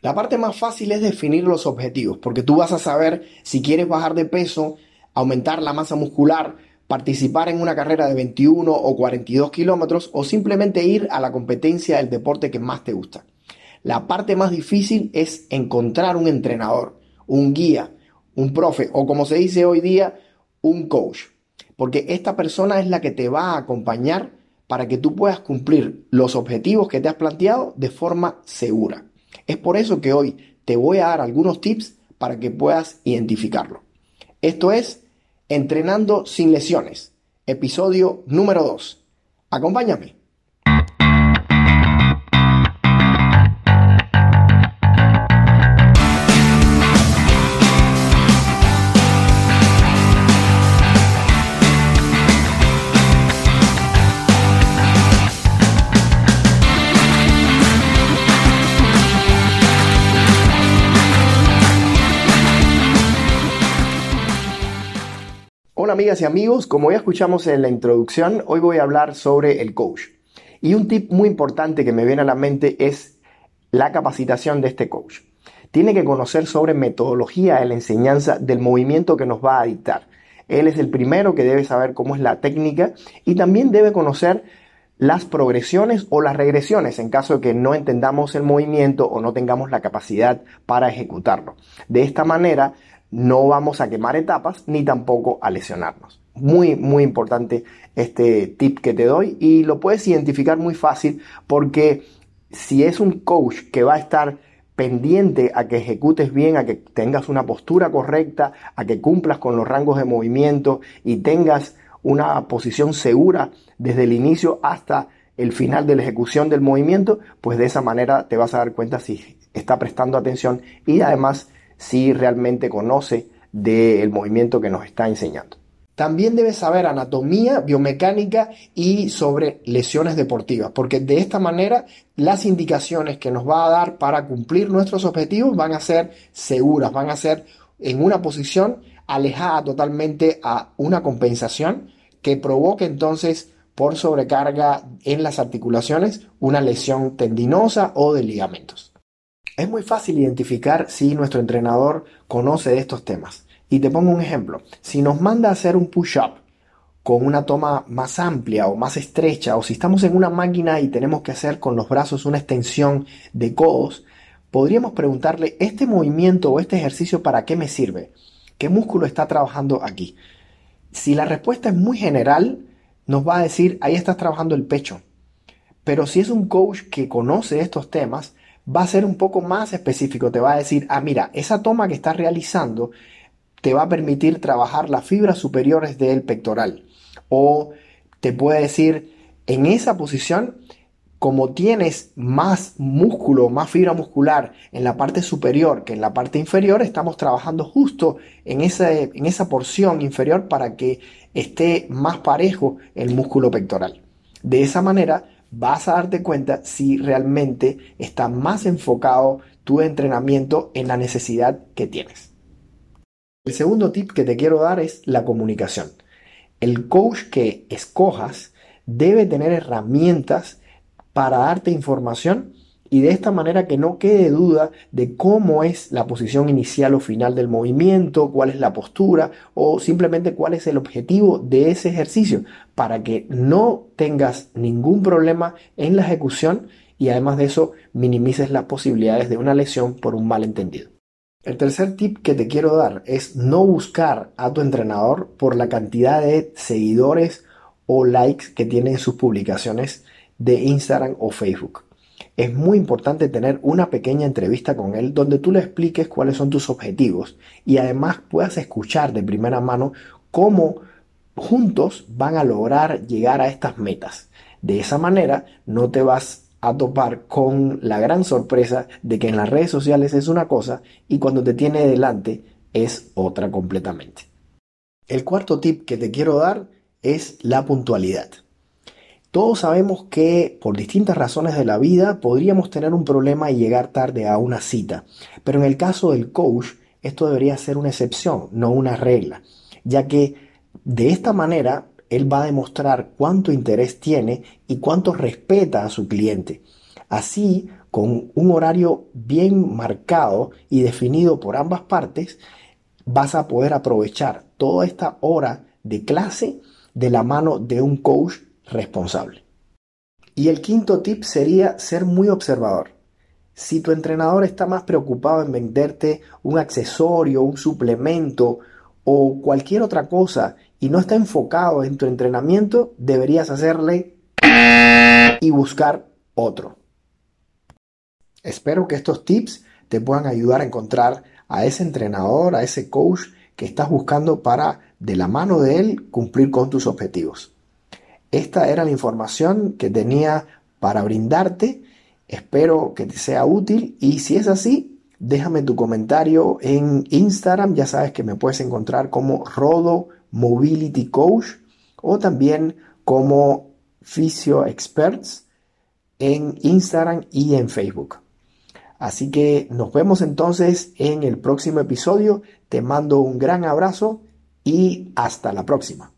La parte más fácil es definir los objetivos, porque tú vas a saber si quieres bajar de peso, aumentar la masa muscular, participar en una carrera de 21 o 42 kilómetros o simplemente ir a la competencia del deporte que más te gusta. La parte más difícil es encontrar un entrenador, un guía, un profe o como se dice hoy día, un coach. Porque esta persona es la que te va a acompañar para que tú puedas cumplir los objetivos que te has planteado de forma segura. Es por eso que hoy te voy a dar algunos tips para que puedas identificarlo. Esto es Entrenando sin lesiones, episodio número 2. Acompáñame. Amigas y amigos, como ya escuchamos en la introducción, hoy voy a hablar sobre el coach. Y un tip muy importante que me viene a la mente es la capacitación de este coach. Tiene que conocer sobre metodología de la enseñanza del movimiento que nos va a dictar. Él es el primero que debe saber cómo es la técnica y también debe conocer las progresiones o las regresiones en caso de que no entendamos el movimiento o no tengamos la capacidad para ejecutarlo. De esta manera no vamos a quemar etapas ni tampoco a lesionarnos. Muy, muy importante este tip que te doy y lo puedes identificar muy fácil porque si es un coach que va a estar pendiente a que ejecutes bien, a que tengas una postura correcta, a que cumplas con los rangos de movimiento y tengas una posición segura desde el inicio hasta el final de la ejecución del movimiento, pues de esa manera te vas a dar cuenta si está prestando atención y además si realmente conoce del movimiento que nos está enseñando. También debe saber anatomía, biomecánica y sobre lesiones deportivas, porque de esta manera las indicaciones que nos va a dar para cumplir nuestros objetivos van a ser seguras, van a ser en una posición alejada totalmente a una compensación que provoque entonces por sobrecarga en las articulaciones una lesión tendinosa o de ligamentos. Es muy fácil identificar si nuestro entrenador conoce estos temas. Y te pongo un ejemplo. Si nos manda a hacer un push-up con una toma más amplia o más estrecha, o si estamos en una máquina y tenemos que hacer con los brazos una extensión de codos, podríamos preguntarle, ¿este movimiento o este ejercicio para qué me sirve? ¿Qué músculo está trabajando aquí? Si la respuesta es muy general, nos va a decir, ahí estás trabajando el pecho. Pero si es un coach que conoce estos temas, va a ser un poco más específico. Te va a decir, ah, mira, esa toma que estás realizando te va a permitir trabajar las fibras superiores del pectoral. O te puede decir, en esa posición, como tienes más músculo, más fibra muscular en la parte superior que en la parte inferior, estamos trabajando justo en esa, en esa porción inferior para que esté más parejo el músculo pectoral. De esa manera vas a darte cuenta si realmente está más enfocado tu entrenamiento en la necesidad que tienes. El segundo tip que te quiero dar es la comunicación. El coach que escojas debe tener herramientas para darte información y de esta manera que no quede duda de cómo es la posición inicial o final del movimiento, cuál es la postura o simplemente cuál es el objetivo de ese ejercicio para que no tengas ningún problema en la ejecución y además de eso minimices las posibilidades de una lesión por un malentendido. El tercer tip que te quiero dar es no buscar a tu entrenador por la cantidad de seguidores o likes que tiene en sus publicaciones de Instagram o Facebook es muy importante tener una pequeña entrevista con él donde tú le expliques cuáles son tus objetivos y además puedas escuchar de primera mano cómo juntos van a lograr llegar a estas metas. De esa manera no te vas a topar con la gran sorpresa de que en las redes sociales es una cosa y cuando te tiene delante es otra completamente. El cuarto tip que te quiero dar es la puntualidad. Todos sabemos que por distintas razones de la vida podríamos tener un problema y llegar tarde a una cita, pero en el caso del coach esto debería ser una excepción, no una regla, ya que de esta manera él va a demostrar cuánto interés tiene y cuánto respeta a su cliente. Así con un horario bien marcado y definido por ambas partes, vas a poder aprovechar toda esta hora de clase de la mano de un coach responsable. Y el quinto tip sería ser muy observador. Si tu entrenador está más preocupado en venderte un accesorio, un suplemento o cualquier otra cosa y no está enfocado en tu entrenamiento, deberías hacerle y buscar otro. Espero que estos tips te puedan ayudar a encontrar a ese entrenador, a ese coach que estás buscando para, de la mano de él, cumplir con tus objetivos. Esta era la información que tenía para brindarte. Espero que te sea útil y si es así, déjame tu comentario en Instagram. Ya sabes que me puedes encontrar como Rodo Mobility Coach o también como Physio Experts en Instagram y en Facebook. Así que nos vemos entonces en el próximo episodio. Te mando un gran abrazo y hasta la próxima.